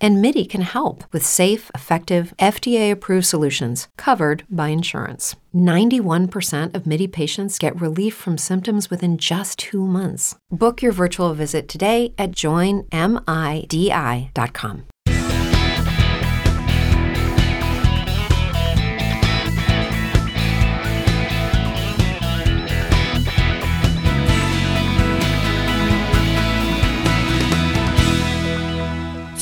And MIDI can help with safe, effective, FDA approved solutions covered by insurance. 91% of MIDI patients get relief from symptoms within just two months. Book your virtual visit today at joinmidi.com.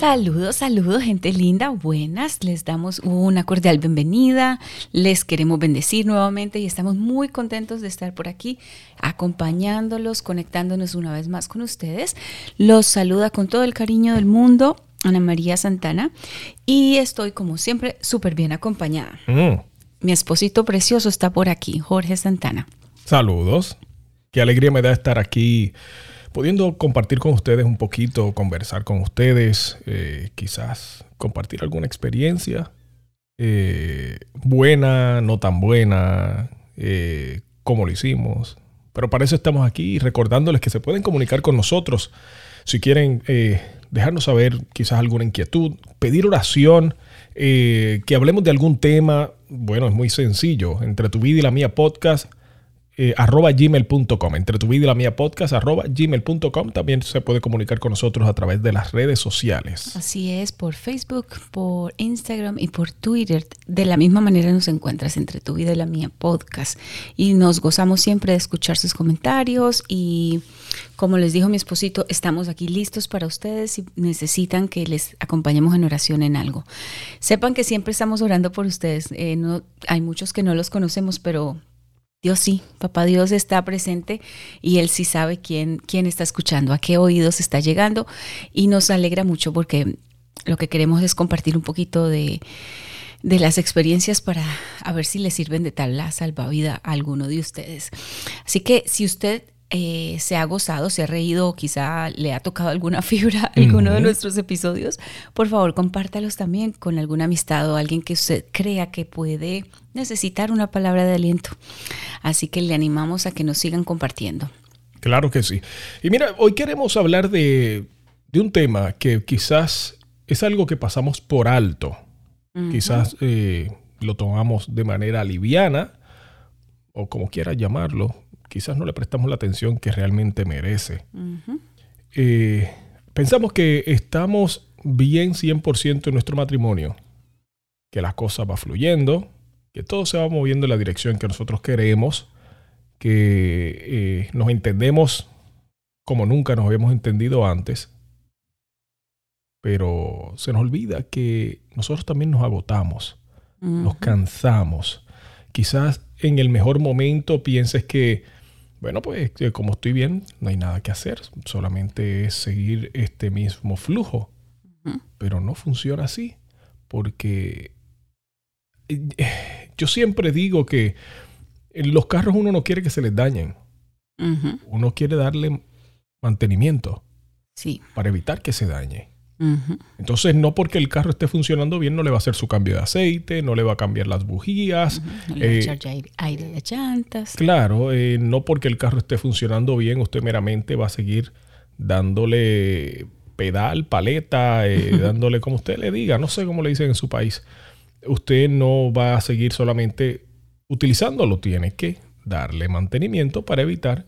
Saludos, saludos, gente linda, buenas. Les damos una cordial bienvenida. Les queremos bendecir nuevamente y estamos muy contentos de estar por aquí acompañándolos, conectándonos una vez más con ustedes. Los saluda con todo el cariño del mundo Ana María Santana y estoy como siempre súper bien acompañada. Mm. Mi esposito precioso está por aquí, Jorge Santana. Saludos. Qué alegría me da estar aquí pudiendo compartir con ustedes un poquito, conversar con ustedes, eh, quizás compartir alguna experiencia eh, buena, no tan buena, eh, cómo lo hicimos. Pero para eso estamos aquí recordándoles que se pueden comunicar con nosotros si quieren eh, dejarnos saber quizás alguna inquietud, pedir oración, que hablemos de algún tema. Bueno, es muy sencillo. Entre tu vida y la mía podcast eh, arroba gmail.com. Entre tu vida y la mía podcast, arroba gmail.com. También se puede comunicar con nosotros a través de las redes sociales. Así es, por Facebook, por Instagram y por Twitter. De la misma manera nos encuentras entre tu vida y la mía podcast. Y nos gozamos siempre de escuchar sus comentarios y como les dijo mi esposito, estamos aquí listos para ustedes si necesitan que les acompañemos en oración en algo. Sepan que siempre estamos orando por ustedes. Eh, no, hay muchos que no los conocemos, pero Dios sí, papá Dios está presente y Él sí sabe quién, quién está escuchando, a qué oídos está llegando y nos alegra mucho porque lo que queremos es compartir un poquito de, de las experiencias para a ver si le sirven de tabla salvavida a alguno de ustedes. Así que si usted eh, se ha gozado, se ha reído quizá le ha tocado alguna fibra a alguno de nuestros episodios, por favor compártalos también con algún amistad o alguien que usted crea que puede necesitar una palabra de aliento. Así que le animamos a que nos sigan compartiendo. Claro que sí. Y mira, hoy queremos hablar de, de un tema que quizás es algo que pasamos por alto. Quizás eh, lo tomamos de manera liviana o como quiera llamarlo. Quizás no le prestamos la atención que realmente merece. Eh, pensamos que estamos bien 100% en nuestro matrimonio, que las cosas van fluyendo, que todo se va moviendo en la dirección que nosotros queremos, que eh, nos entendemos como nunca nos habíamos entendido antes, pero se nos olvida que nosotros también nos agotamos, nos cansamos. Quizás en el mejor momento pienses que, bueno, pues que como estoy bien, no hay nada que hacer, solamente es seguir este mismo flujo. Pero no funciona así, porque eh, yo siempre digo que en los carros uno no quiere que se les dañen, uno quiere darle mantenimiento Sí. para evitar que se dañe. Entonces, no porque el carro esté funcionando bien, no le va a hacer su cambio de aceite, no le va a cambiar las bujías, No le va a Eh, echar aire, aire de llantas. Claro, eh, no porque el carro esté funcionando bien, usted meramente va a seguir dándole pedal, paleta, eh, dándole como usted le diga, no sé cómo le dicen en su país. Usted no va a seguir solamente utilizándolo, tiene que darle mantenimiento para evitar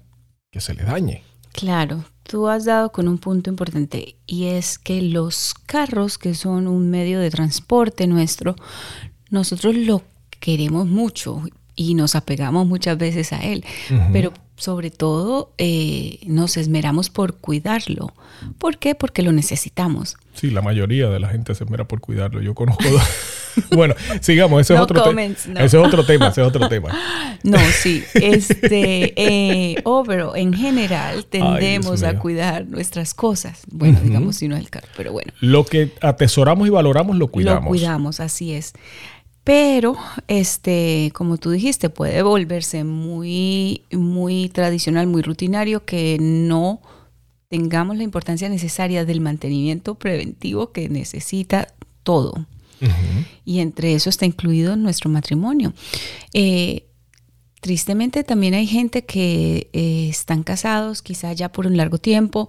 que se le dañe. Claro, tú has dado con un punto importante y es que los carros, que son un medio de transporte nuestro, nosotros lo queremos mucho y nos apegamos muchas veces a él, pero sobre todo eh, nos esmeramos por cuidarlo. ¿Por qué? Porque lo necesitamos. Sí, la mayoría de la gente se mira por cuidarlo. Yo conozco. bueno, sigamos, ese es otro tema. no. Ese es otro tema, ese es otro tema. No, sí, este, eh, oh, pero en general tendemos a cuidar nuestras cosas. Bueno, digamos si no es el carro, pero bueno. Lo que atesoramos y valoramos lo cuidamos. Lo cuidamos, así es. Pero, este, como tú dijiste, puede volverse muy, muy tradicional, muy rutinario, que no tengamos la importancia necesaria del mantenimiento preventivo que necesita todo. Y entre eso está incluido nuestro matrimonio. Eh, tristemente también hay gente que eh, están casados quizá ya por un largo tiempo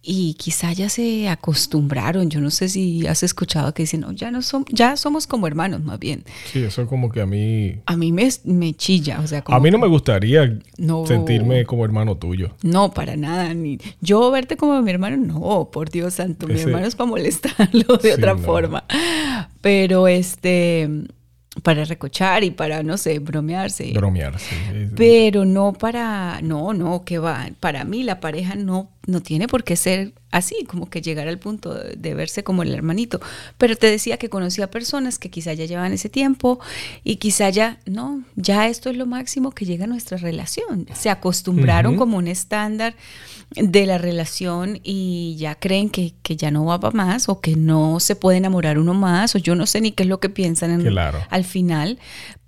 y quizá ya se acostumbraron. Yo no sé si has escuchado que dicen, no, ya no somos, ya somos como hermanos más bien. Sí, eso es como que a mí... A mí me, me chilla, o sea, como A mí no me gustaría sentirme como hermano tuyo. No, para nada. Ni yo verte como mi hermano, no, por Dios santo, mi hermano es para molestarlo de otra forma. Pero este para recochar y para, no sé, bromearse. Bromearse. Pero no para, no, no, que va. Para mí la pareja no, no tiene por qué ser así, como que llegar al punto de, verse como el hermanito. Pero te decía que conocía personas que quizá ya llevan ese tiempo y quizá ya, no, ya esto es lo máximo que llega a nuestra relación. Se acostumbraron como un estándar de la relación y ya creen que, ya no va para más o que no se puede enamorar uno más o yo no sé ni qué es lo que piensan al final,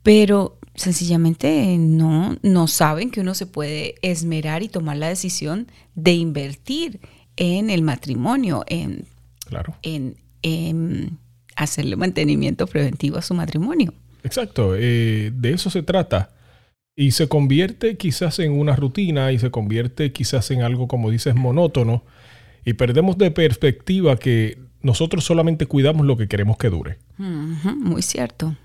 pero sencillamente no, no saben que uno se puede esmerar y tomar la decisión de invertir en el matrimonio, en, claro. en, hacerle mantenimiento preventivo a su matrimonio. Exacto, eh, de eso se trata. Y se convierte quizás en una rutina y se convierte quizás en algo, como dices, monótono. Y perdemos de perspectiva que nosotros solamente cuidamos lo que queremos que dure. muy cierto.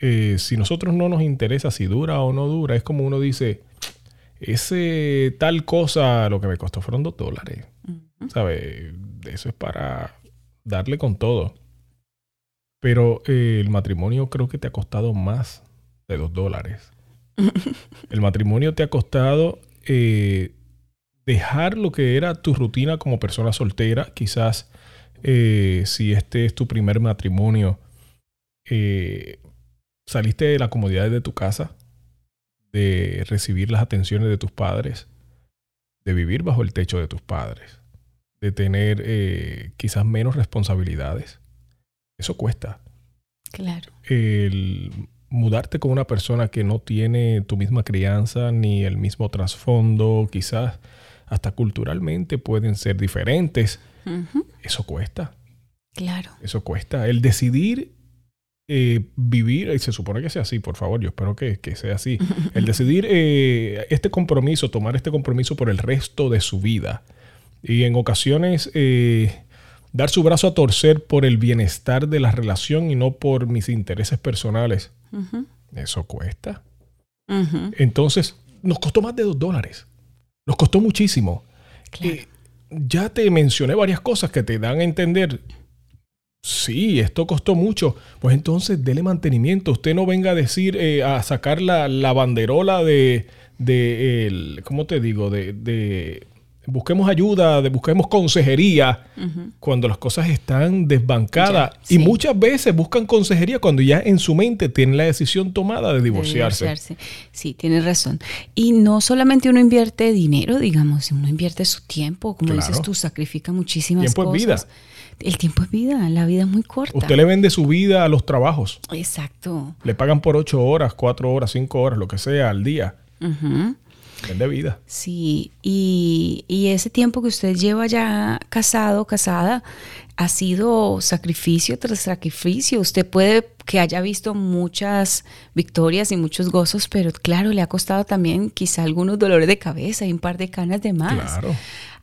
Eh, si nosotros no nos interesa si dura o no dura, es como uno dice, ese tal cosa, lo que me costó fueron dos dólares. ¿Sabes? Eso es para darle con todo. Pero eh, el matrimonio creo que te ha costado más de dos dólares. el matrimonio te ha costado eh, dejar lo que era tu rutina como persona soltera. Quizás eh, si este es tu primer matrimonio, saliste de la comodidad de tu casa, de recibir las atenciones de tus padres, de vivir bajo el techo de tus padres de tener eh, quizás menos responsabilidades. Eso cuesta. Claro. El mudarte con una persona que no tiene tu misma crianza ni el mismo trasfondo, quizás hasta culturalmente pueden ser diferentes. Eso cuesta. Claro. Eso cuesta. El decidir eh, vivir, y se supone que sea así, por favor, yo espero que, sea así. El decidir eh, este compromiso, tomar este compromiso por el resto de su vida y en ocasiones eh, dar su brazo a torcer por el bienestar de la relación y no por mis intereses personales. Eso cuesta. Entonces, nos costó más de dos dólares. Nos costó muchísimo. Eh, ya te mencioné varias cosas que te dan a entender. Sí, esto costó mucho. Pues entonces, dele mantenimiento. Usted no venga a decir, eh, a sacar la, banderola de, de el, ¿cómo te digo? de, busquemos ayuda, de, busquemos consejería cuando las cosas están desbancadas. Y muchas veces buscan consejería cuando ya en su mente tienen la decisión tomada de divorciarse. Sí, tienes razón. Y no solamente uno invierte dinero, digamos, uno invierte su tiempo, como dices tú, sacrifica muchísimas tiempo cosas. Es vida. El tiempo es vida, la vida es muy corta. Usted le vende su vida a los trabajos. Exacto. Le pagan por ocho horas, cuatro horas, cinco horas, lo que sea al día. Es de vida. Sí, y, ese tiempo que usted lleva ya casado, casada, ha sido sacrificio tras sacrificio. Usted puede que haya visto muchas victorias y muchos gozos, pero claro, le ha costado también quizá algunos dolores de cabeza y un par de canas de más. Claro.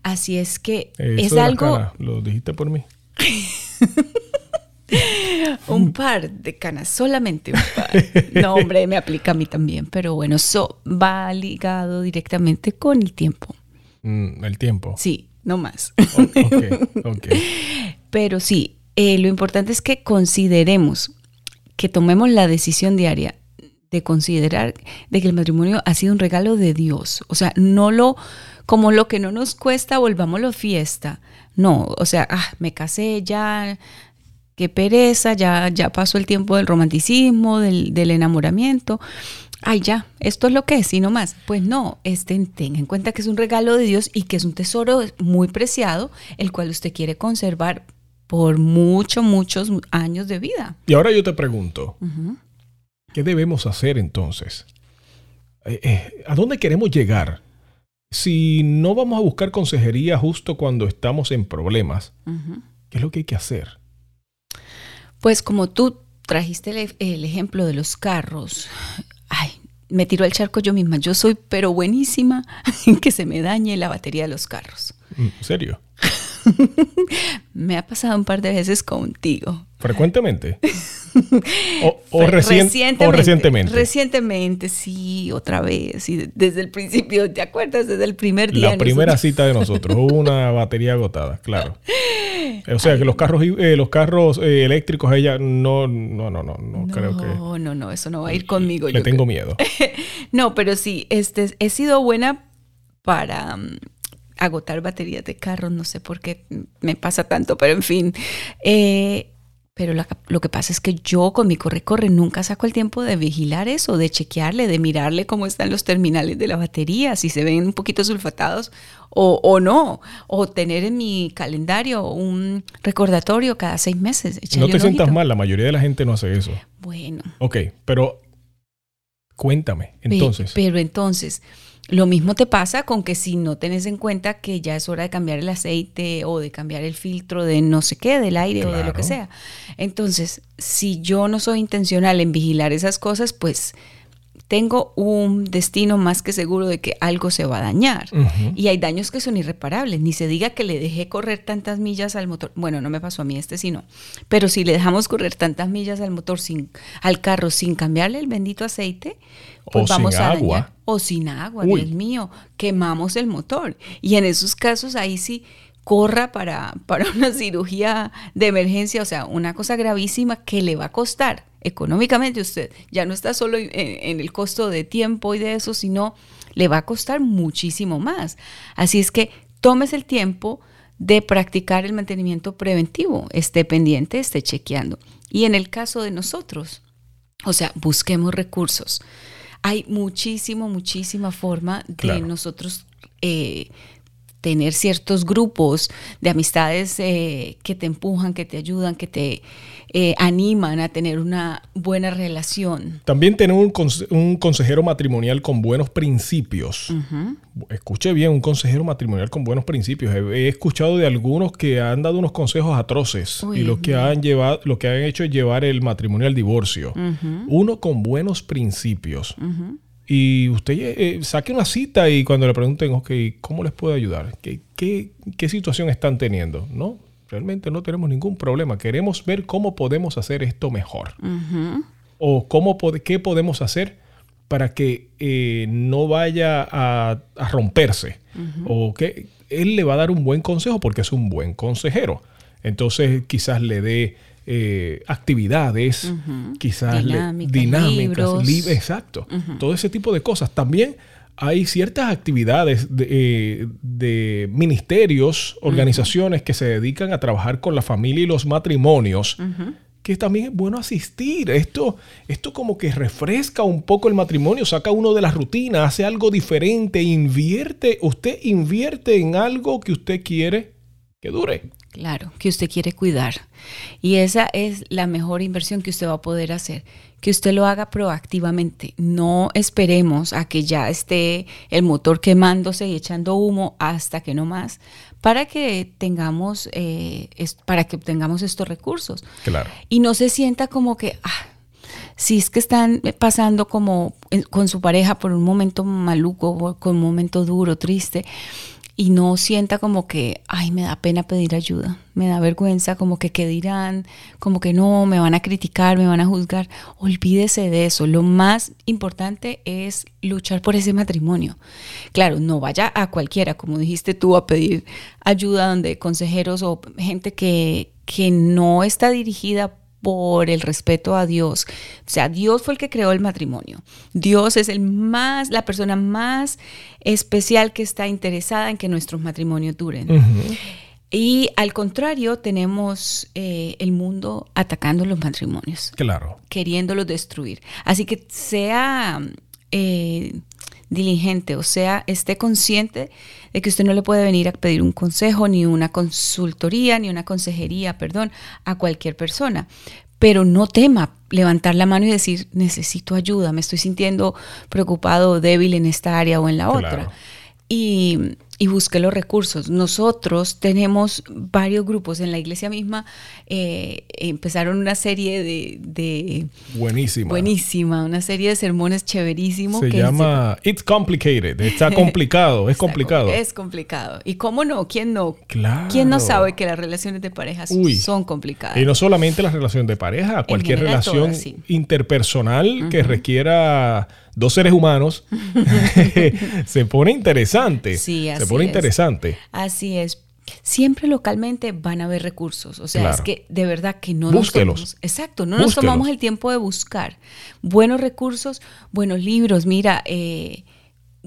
Así es que es algo... lo dijiste por mí. un par de canas, solamente un par. No, hombre, me aplica a mí también, pero bueno, eso va ligado directamente con el tiempo. Mm, el tiempo. Sí, no más. Pero sí, eh, lo importante es que consideremos, que tomemos la decisión diaria de considerar de que el matrimonio ha sido un regalo de Dios. O sea, no lo, como lo que no nos cuesta, volvámoslo fiesta. No, o sea, ah, me casé ya, qué pereza, ya, ya pasó el tiempo del romanticismo, del, enamoramiento. Ay, ya, esto es lo que es, y no más. Pues no, este, tenga en cuenta que es un regalo de Dios y que es un tesoro muy preciado, el cual usted quiere conservar por muchos, muchos años de vida. Y ahora yo te pregunto, ¿qué debemos hacer entonces? Eh, eh, ¿A dónde queremos llegar? Si no vamos a buscar consejería justo cuando estamos en problemas. ¿qué es lo que hay que hacer? Pues como tú trajiste el, el ejemplo de los carros, ay, me tiro al charco yo misma. Yo soy pero buenísima en que se me dañe la batería de los carros. ¿En serio? Me ha pasado un par de veces contigo. ¿Frecuentemente? o, o Fue recien- o recientemente. Recientemente, sí, otra vez. Y desde el principio, ¿te acuerdas? Desde el primer día. La primera nosotros- cita de nosotros, hubo una batería agotada, claro. O sea que los carros, eh, los carros eh, eléctricos, ella no, no, no, no, no, No, creo que no, no, eso no va a ir conmigo. le yo tengo creo. miedo. No, pero sí, este, he sido buena para mm, agotar baterías de carros, no sé por qué me pasa tanto, pero en fin. Eh, pero lo que pasa es que yo con mi corre-corre nunca saco el tiempo de vigilar eso, de chequearle, de mirarle cómo están los terminales de la batería, si se ven un poquito sulfatados o, o no, o tener en mi calendario un recordatorio cada seis meses. No te sientas mal, la mayoría de la gente no hace eso. Bueno, Ok, pero cuéntame, entonces. Pero entonces, lo mismo te pasa con que si no tenés en cuenta que ya es hora de cambiar el aceite o de cambiar el filtro de no sé qué, del aire o de lo que sea. Entonces, si yo no soy intencional en vigilar esas cosas, pues tengo un destino más que seguro de que algo se va a dañar. Y hay daños que son irreparables. Ni se diga que le dejé correr tantas millas al motor. Bueno, no me pasó a mí este sino. Pero si le dejamos correr tantas millas al motor sin, al carro sin cambiarle el bendito aceite, pues O sin vamos a agua. dañar. O sin agua, Uy. Dios mío, quemamos el motor. Y en esos casos ahí sí corra para, para una cirugía de emergencia, o sea, una cosa gravísima que le va a costar económicamente usted. Ya no está solo en, en el costo de tiempo y de eso, sino le va a costar muchísimo más. Así es que tomes el tiempo de practicar el mantenimiento preventivo, esté pendiente, esté chequeando. Y en el caso de nosotros, o sea, busquemos recursos. Hay muchísimo, muchísima forma de Claro. nosotros eh, tener ciertos grupos de amistades eh, que te empujan, que te ayudan, que te eh, animan a tener una buena relación. También tener un, conse- un consejero matrimonial con buenos principios. Escuche bien, un consejero matrimonial con buenos principios. He, he escuchado de algunos que han dado unos consejos atroces Uy, y lo que han llevado, lo que han hecho es llevar el matrimonio al divorcio. Uno con buenos principios. Y usted eh, saque una cita y cuando le pregunten, ok, ¿cómo les puedo ayudar? ¿Qué, qué, qué situación están teniendo? No, realmente no tenemos ningún problema. Queremos ver cómo podemos hacer esto mejor o cómo qué podemos hacer para que eh, no vaya a, a romperse o que él le va a dar un buen consejo porque es un buen consejero entonces quizás le dé eh, actividades quizás Dinámicas, dinámicas libros. li- exacto todo ese tipo de cosas también hay ciertas actividades de, eh, de ministerios, organizaciones que se dedican a trabajar con la familia y los matrimonios, que también es bueno asistir. Esto, esto como que refresca un poco el matrimonio, saca uno de la rutina, hace algo diferente, invierte, usted invierte en algo que usted quiere que dure. Claro, que usted quiere cuidar. Y esa es la mejor inversión que usted va a poder hacer. Que usted lo haga proactivamente. No esperemos a que ya esté el motor quemándose y echando humo hasta que no más, para que tengamos, eh, para que obtengamos estos recursos. Claro. Y no se sienta como que, ah, si es que están pasando como en- con su pareja por un momento maluco, o con un momento duro, triste, y no sienta como que, ay, me da pena pedir ayuda, me da vergüenza, como que qué dirán, como que no, me van a criticar, me van a juzgar. Olvídese de eso. Lo más importante es luchar por ese matrimonio. Claro, no vaya a cualquiera, como dijiste tú, a pedir ayuda donde consejeros o gente que, que no está dirigida por el respeto a Dios. O sea, Dios fue el que creó el matrimonio. Dios es el más, la persona más especial que está interesada en que nuestros matrimonios duren. Y al contrario, tenemos eh, el mundo atacando los matrimonios, Claro. queriéndolos destruir. Así que sea eh, diligente, o sea, esté consciente de que usted no le puede venir a pedir un consejo, ni una consultoría, ni una consejería, perdón, a cualquier persona. Pero no tema levantar la mano y decir, necesito ayuda, me estoy sintiendo preocupado o débil en esta área o en la Claro. otra. y, y busqué los recursos. Nosotros tenemos varios grupos en la iglesia misma. eh, empezaron una serie de, de- Buenísima. buenísima, una serie de sermones chéverísimos. Se que llama It's Complicated. Está complicado. es complicado. Es complicado. ¿Y cómo no? ¿Quién no? Claro. ¿Quién no sabe que las relaciones de pareja Uy. son complicadas? Y no solamente la relación de pareja, cualquier general, relación todas, sí. interpersonal que requiera dos seres humanos, se pone interesante. Sí, se así pone es. interesante. Así es. Siempre localmente van a haber recursos. O sea, Claro. es que de verdad que no Búsquelos. nos tomamos, exacto, no nos tomamos el tiempo de buscar buenos recursos, buenos libros. Mira, eh,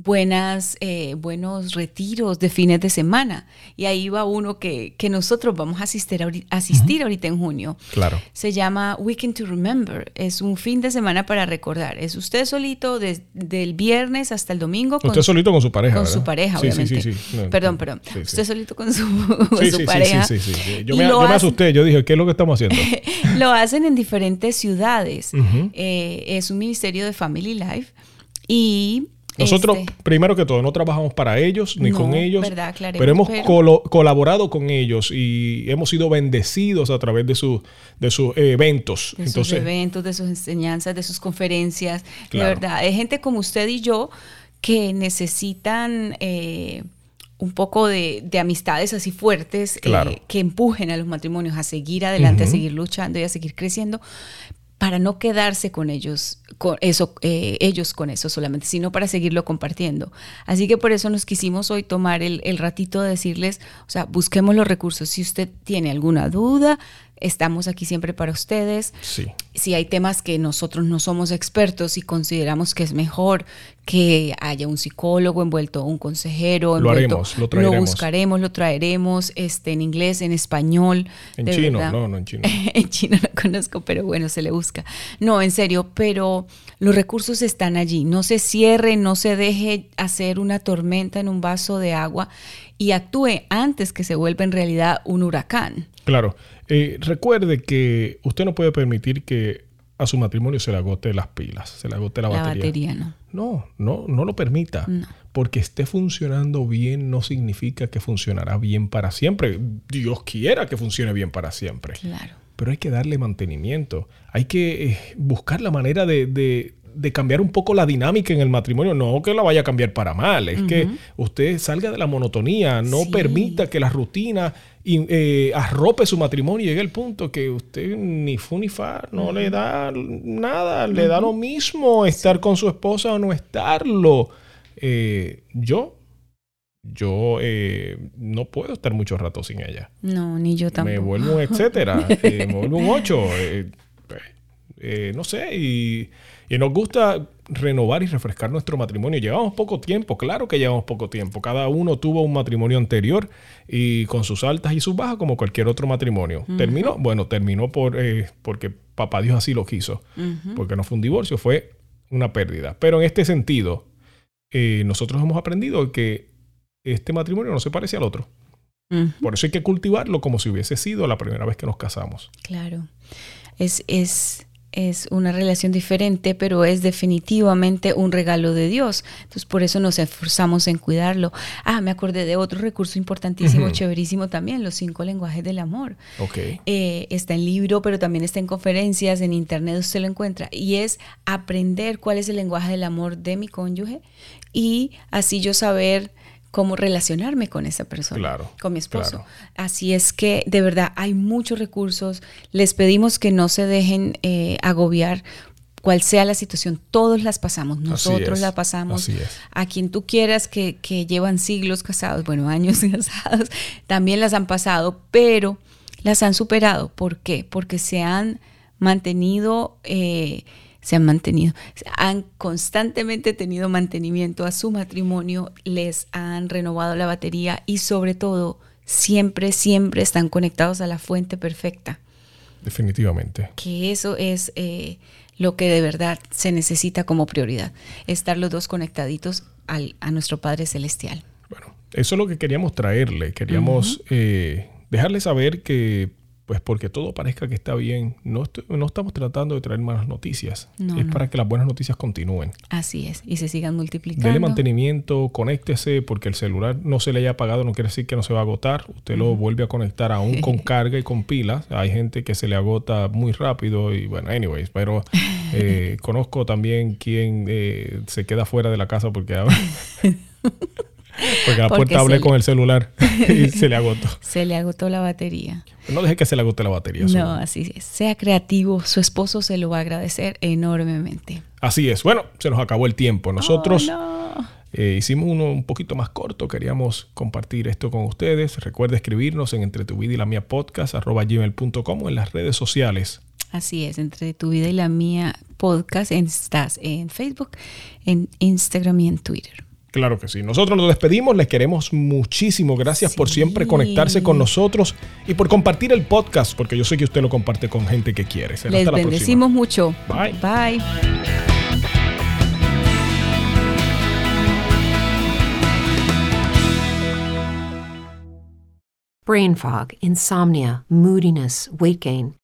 buenas, eh, buenos retiros de fines de semana. Y ahí va uno que, que nosotros vamos a asistir, ahori- asistir ahorita en junio. Claro. Se llama Weekend to Remember. Es un fin de semana para recordar. Es usted solito des- del viernes hasta el domingo. con Usted su- solito con su pareja. con ¿verdad? su pareja, Sí, obviamente. sí, sí. No, perdón, perdón. Usted solito con su, con su pareja. sí, sí, sí. Yo, me, yo me asusté. Yo dije, ¿qué es lo que estamos haciendo? Lo hacen en diferentes ciudades. Ujú. Eh, es un ministerio de Family Life. Y. Nosotros, este, primero que todo, no trabajamos para ellos ni No, con ellos, verdad, pero hemos pero- colo- colaborado con ellos y hemos sido bendecidos a través de, su, de sus eventos. de sus Entonces, eventos, de sus enseñanzas, de sus conferencias. Claro. De verdad, hay gente como usted y yo que necesitan eh, un poco de, de amistades así fuertes eh, que empujen a los matrimonios a seguir adelante, a seguir luchando y a seguir creciendo para no quedarse con ellos, con eso, eh, ellos con eso solamente, sino para seguirlo compartiendo. Así que por eso nos quisimos hoy tomar el, el ratito de decirles, o sea, busquemos los recursos. Si usted tiene alguna duda, estamos aquí siempre para ustedes sí. si hay temas que nosotros no somos expertos y consideramos que es mejor que haya un psicólogo envuelto, un consejero Lo envuelto, haremos, lo traeremos. buscaremos, lo traeremos este, en inglés, en español. En chino, verdad. no, no en chino. en chino no conozco, pero bueno, se le busca. No, en serio, pero los recursos están allí. No se cierre, no se deje hacer una tormenta en un vaso de agua y actúe antes que se vuelva en realidad un huracán. Claro. Eh, recuerde que usted no puede permitir que a su matrimonio se le agote las pilas, se le agote la, La batería. batería no. No, no, no lo permita. No. Porque esté funcionando bien no significa que funcionará bien para siempre. Dios quiera que funcione bien para siempre. Claro. Pero hay que darle mantenimiento. Hay que eh, buscar la manera de, de- de cambiar un poco la dinámica en el matrimonio. No que la vaya a cambiar para mal. Es que usted salga de la monotonía. No Sí. permita que la rutina eh, arrope su matrimonio y llegue el punto que usted ni fu ni fa, no le da nada. Le da lo mismo estar con su esposa o no estarlo. Eh, yo, yo eh, no puedo estar mucho rato sin ella No, ni yo tampoco. me vuelvo un etcétera, eh, me vuelvo un 8, no sé, y, y nos gusta renovar y refrescar nuestro matrimonio. Llevamos poco tiempo, claro que llevamos poco tiempo. Cada uno tuvo un matrimonio anterior y con sus altas y sus bajas como cualquier otro matrimonio. ¿Terminó? Bueno, terminó por, eh, porque papá Dios así lo quiso, porque no fue un divorcio, fue una pérdida. Pero en este sentido, eh, nosotros hemos aprendido que este matrimonio no se parece al otro. Por eso hay que cultivarlo como si hubiese sido la primera vez que nos casamos. claro. Es, es, es una relación diferente, pero es definitivamente un regalo de Dios. Entonces, por eso nos esforzamos en cuidarlo. Ah, me acordé de otro recurso importantísimo, chéverísimo también, los cinco lenguajes del amor. Ok. Eh, está en libro, pero también está en conferencias, en internet usted lo encuentra. Y es aprender cuál es el lenguaje del amor de mi cónyuge y así yo saber cómo relacionarme con esa persona, Claro, con mi esposo. claro. Así es que de verdad hay muchos recursos. Les pedimos que no se dejen eh, agobiar. Cual sea la situación, todos las pasamos, nosotros la pasamos, a quien tú quieras que, que llevan siglos casados, bueno, años casados, también las han pasado, pero las han superado. ¿Por qué? Porque se han mantenido, eh, se han mantenido, han constantemente tenido mantenimiento a su matrimonio, les han renovado la batería y sobre todo, siempre, siempre están conectados a la fuente perfecta. Definitivamente. Que eso es eh, lo que de verdad se necesita como prioridad, estar los dos conectaditos al- a nuestro Padre Celestial. Bueno, eso es lo que queríamos traerle. Queríamos eh, dejarle saber que Pues porque todo parezca que está bien, no, no estamos tratando de traer malas noticias. No, es no. para que las buenas noticias continúen. Así es, y se sigan multiplicando. Dele mantenimiento, conéctese, porque el celular no se le haya apagado, no quiere decir que no se va a agotar. Usted lo vuelve a conectar aún con carga y con pilas. Hay gente que se le agota muy rápido y bueno, anyways, pero eh, conozco también quien eh, se queda fuera de la casa porque ahora... porque a la Porque puerta hablé le- con el celular y se le agotó. Se le agotó la batería. No deje que se le agote la batería. No, así es. Sea creativo, su esposo se lo va a agradecer enormemente. Así es. Bueno, se nos acabó el tiempo. Nosotros Oh, no. eh, hicimos uno un poquito más corto. Queríamos compartir esto con ustedes. Recuerda escribirnos en entre tu vida y la mía podcast arroba gmail.com o en las redes sociales. Así es, entre tu vida y la mía podcast estás en Facebook, en Instagram y en Twitter. Claro que sí. Nosotros nos despedimos. Les queremos muchísimo. Gracias por siempre conectarse con nosotros y por compartir el podcast, porque yo sé que usted lo comparte con gente que quiere. Será Les hasta la próxima. bendecimos mucho. Bye. Bye. Brain fog, insomnia, moodiness, weight gain.